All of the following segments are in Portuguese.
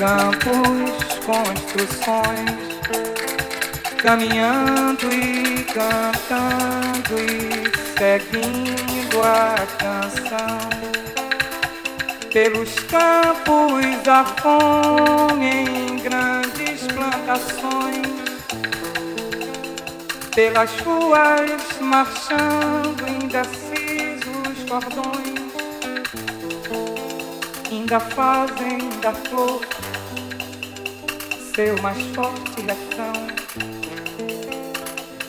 campos, construções, caminhando e cantando e seguindo a canção. Pelos campos a fome em grandes plantações, pelas ruas marchando indecisos cordões, ainda fazem da flor seu mais forte reação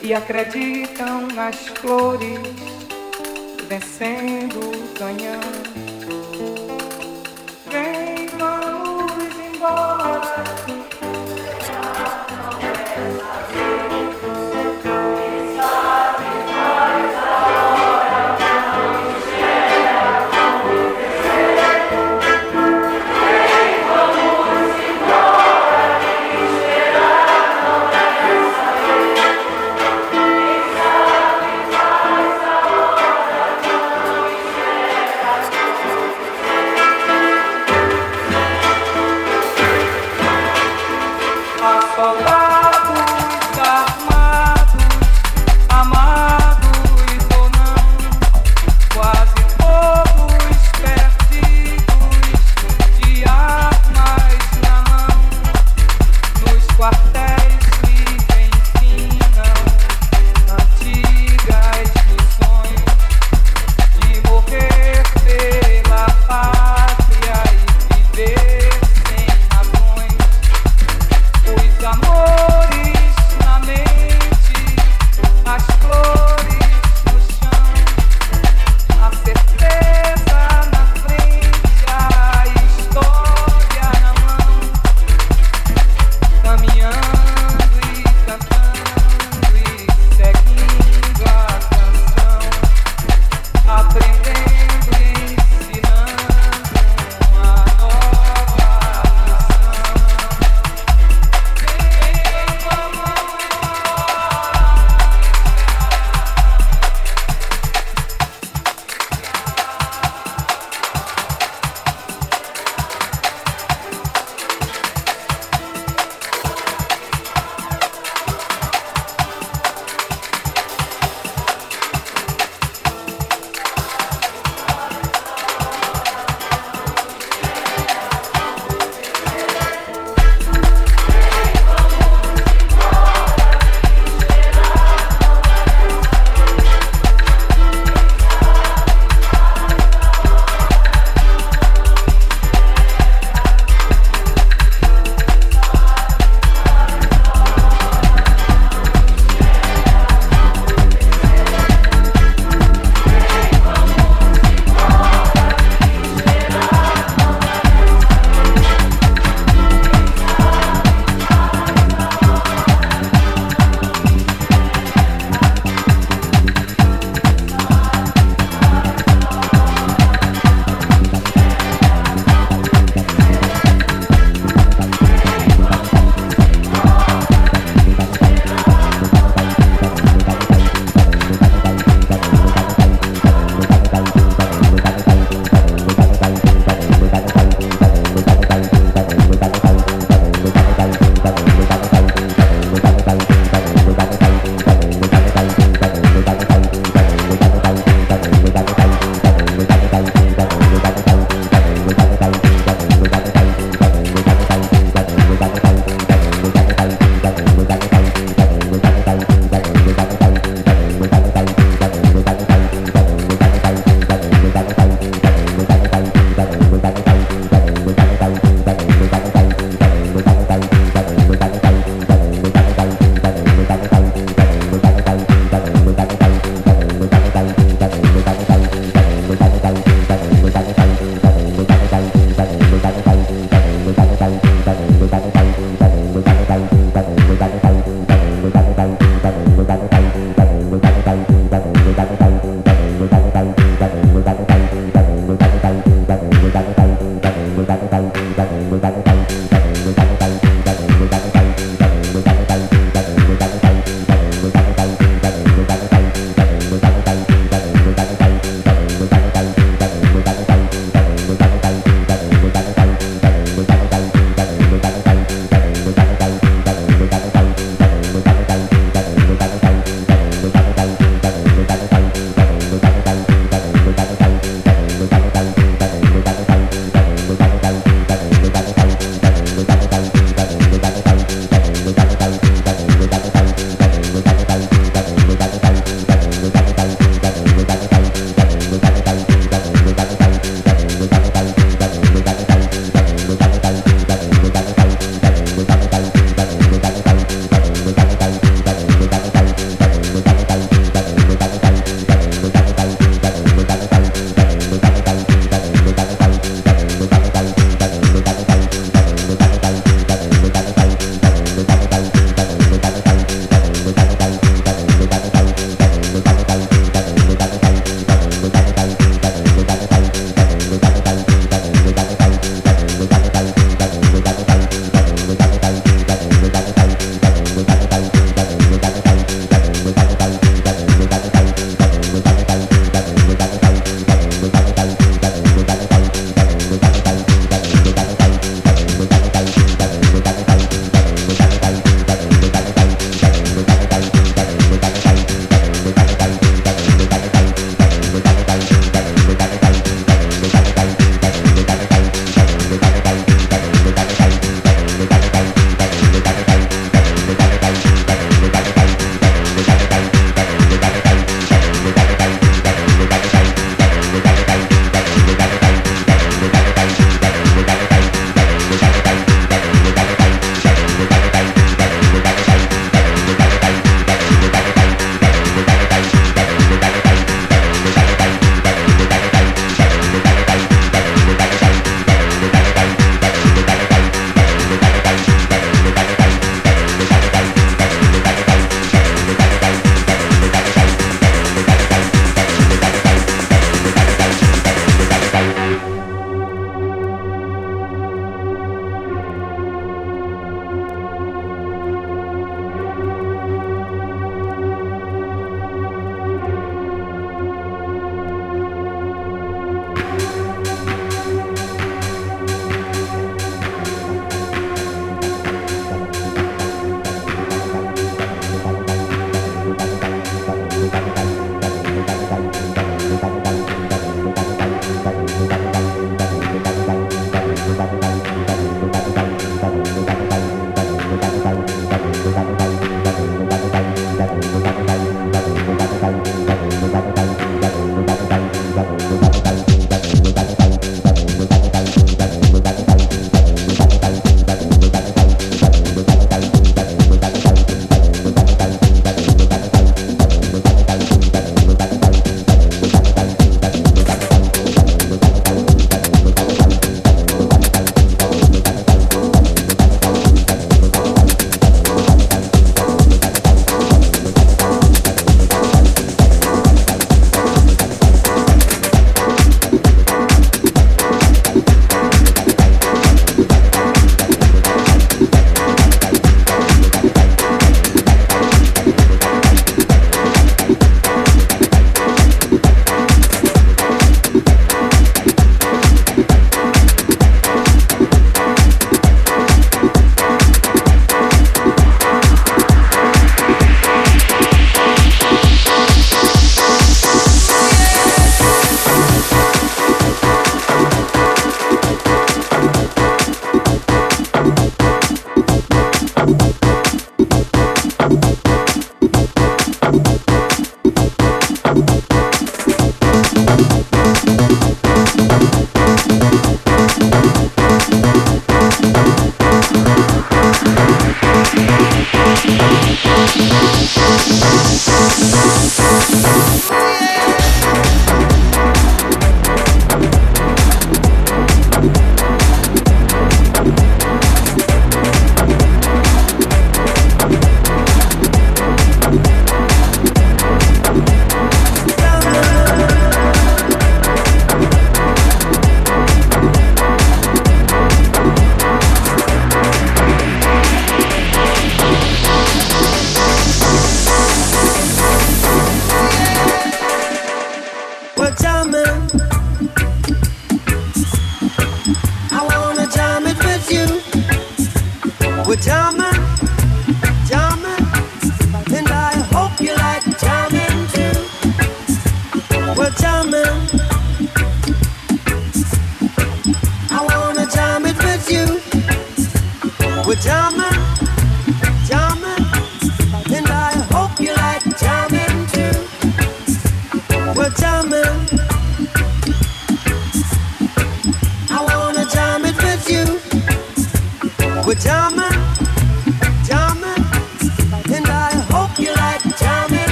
e acreditam nas flores vencendo o canhão.